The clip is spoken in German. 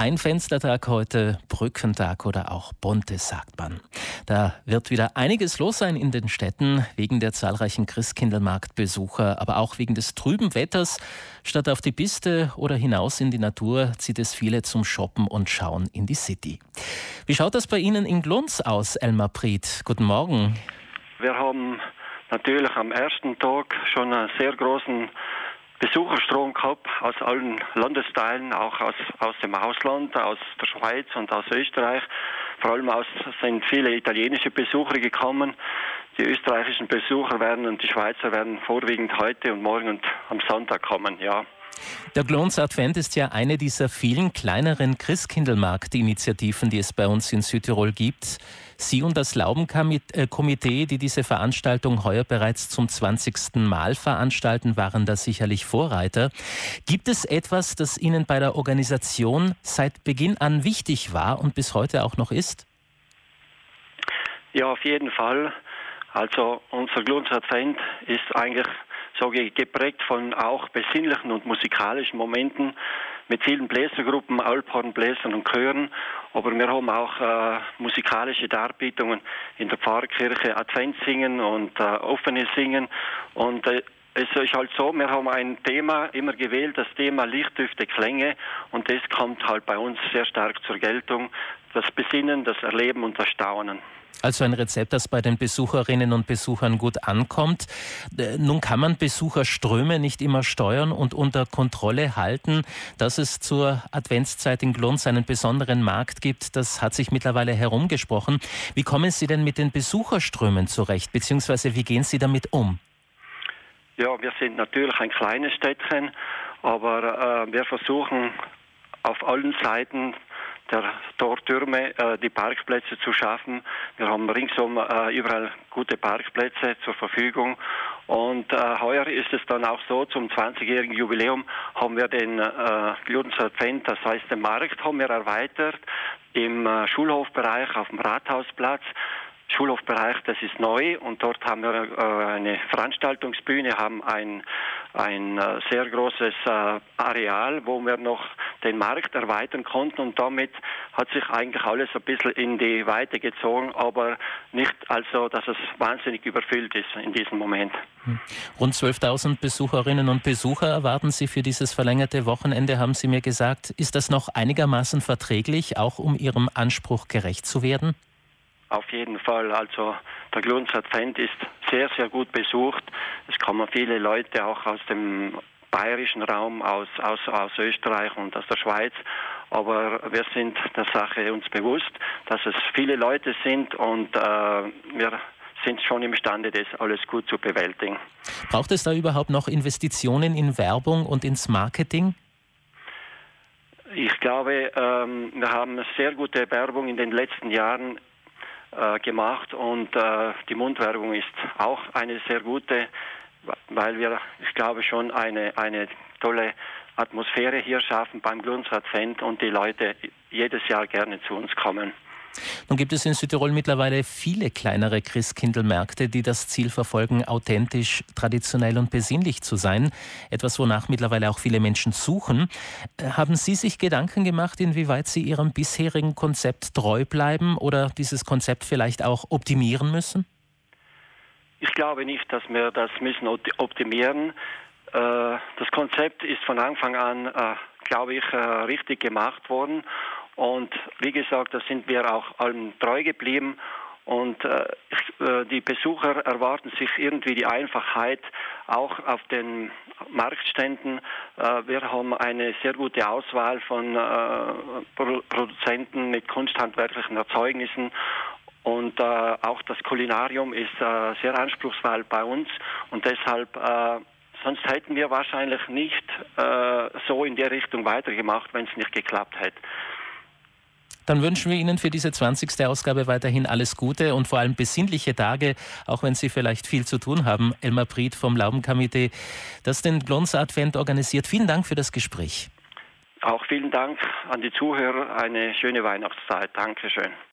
Ein Fenstertag heute, Brückentag oder auch Bunte, sagt man. Da wird wieder einiges los sein in den Städten, wegen der zahlreichen Christkindlmarktbesucher, aber auch wegen des trüben Wetters. Statt auf die Piste oder hinaus in die Natur zieht es viele zum Shoppen und Schauen in die City. Wie schaut das bei Ihnen in Glunz aus, Elmar Priet? Guten Morgen. Wir haben natürlich am ersten Tag schon einen sehr großen Besucherstrom gehabt aus allen Landesteilen, auch aus, aus dem Ausland, aus der Schweiz und aus Österreich. Vor allem aus, sind viele italienische Besucher gekommen. Die österreichischen Besucher werden und die Schweizer werden vorwiegend heute und morgen und am Sonntag kommen, ja. Der Glons Advent ist ja eine dieser vielen kleineren Christkindlmarkt-Initiativen, die es bei uns in Südtirol gibt. Sie und das Laubenkomitee, die diese Veranstaltung heuer bereits zum 20. Mal veranstalten, waren da sicherlich Vorreiter. Gibt es etwas, das Ihnen bei der Organisation seit Beginn an wichtig war und bis heute auch noch ist? Ja, auf jeden Fall. Also unser Glunz Advent ist eigentlich so geprägt von auch besinnlichen und musikalischen Momenten mit vielen Bläsergruppen, Alphornbläsern und Chören. Aber wir haben auch äh, musikalische Darbietungen in der Pfarrkirche, Adventssingen und äh, offene Singen. Und äh, es ist halt so, wir haben ein Thema immer gewählt, das Thema Lichtdüfte, Klänge. Und das kommt halt bei uns sehr stark zur Geltung. Das Besinnen, das Erleben und das Staunen. Also ein Rezept, das bei den Besucherinnen und Besuchern gut ankommt. Äh, nun kann man Besucherströme nicht immer steuern und unter Kontrolle halten. Dass es zur Adventszeit in Glunz einen besonderen Markt gibt, das hat sich mittlerweile herumgesprochen. Wie kommen Sie denn mit den Besucherströmen zurecht, beziehungsweise wie gehen Sie damit um? Ja, wir sind natürlich ein kleines Städtchen, aber äh, wir versuchen auf allen Seiten der Tortürme äh, die Parkplätze zu schaffen. Wir haben ringsum äh, überall gute Parkplätze zur Verfügung. Und äh, heuer ist es dann auch so, zum 20-jährigen Jubiläum haben wir den äh, Glunzer Advent, das heißt den Markt, haben wir erweitert im äh, Schulhofbereich auf dem Rathausplatz. Schulhofbereich, das ist neu und dort haben wir äh, eine Veranstaltungsbühne, haben ein, ein äh, sehr großes äh, Areal, wo wir noch den Markt erweitern konnten und damit hat sich eigentlich alles ein bisschen in die Weite gezogen, aber nicht also, dass es wahnsinnig überfüllt ist in diesem Moment. Hm. Rund 12.000 Besucherinnen und Besucher erwarten Sie für dieses verlängerte Wochenende, haben Sie mir gesagt. Ist das noch einigermaßen verträglich, auch um Ihrem Anspruch gerecht zu werden? Auf jeden Fall. Also der Glunz Advent ist sehr, sehr gut besucht. Es kommen viele Leute auch aus dem bayerischen Raum, aus, aus, aus Österreich und aus der Schweiz. Aber wir sind der Sache uns bewusst, dass es viele Leute sind und äh, wir sind schon imstande, das alles gut zu bewältigen. Braucht es da überhaupt noch Investitionen in Werbung und ins Marketing? Ich glaube, ähm, wir haben sehr gute Werbung in den letzten Jahren gemacht und äh, die Mundwerbung ist auch eine sehr gute, weil wir, ich glaube, schon eine, eine tolle Atmosphäre hier schaffen beim Glunz-Advent und die Leute jedes Jahr gerne zu uns kommen. Nun gibt es in Südtirol mittlerweile viele kleinere Christkindlmärkte, die das Ziel verfolgen, authentisch, traditionell und besinnlich zu sein. Etwas, wonach mittlerweile auch viele Menschen suchen. Äh, haben Sie sich Gedanken gemacht, inwieweit Sie Ihrem bisherigen Konzept treu bleiben oder dieses Konzept vielleicht auch optimieren müssen? Ich glaube nicht, dass wir das müssen optimieren. Äh, das Konzept ist von Anfang an, äh, glaube ich, richtig gemacht worden und wie gesagt, da sind wir auch allen treu geblieben. Und äh, äh, die Besucher erwarten sich irgendwie die Einfachheit auch auf den Marktständen. Äh, wir haben eine sehr gute Auswahl von äh, Pro Produzenten mit kunsthandwerklichen Erzeugnissen. Und äh, auch das Kulinarium ist äh, sehr anspruchsvoll bei uns. Und deshalb Sonst hätten wir wahrscheinlich nicht äh, so in der Richtung weitergemacht, wenn es nicht geklappt hätte. Dann wünschen wir Ihnen für diese 20. Ausgabe weiterhin alles Gute und vor allem besinnliche Tage, auch wenn Sie vielleicht viel zu tun haben. Elmar Priet vom Laubenkomitee, das den Glons Advent organisiert. Vielen Dank für das Gespräch. Auch vielen Dank an die Zuhörer. Eine schöne Weihnachtszeit. Dankeschön.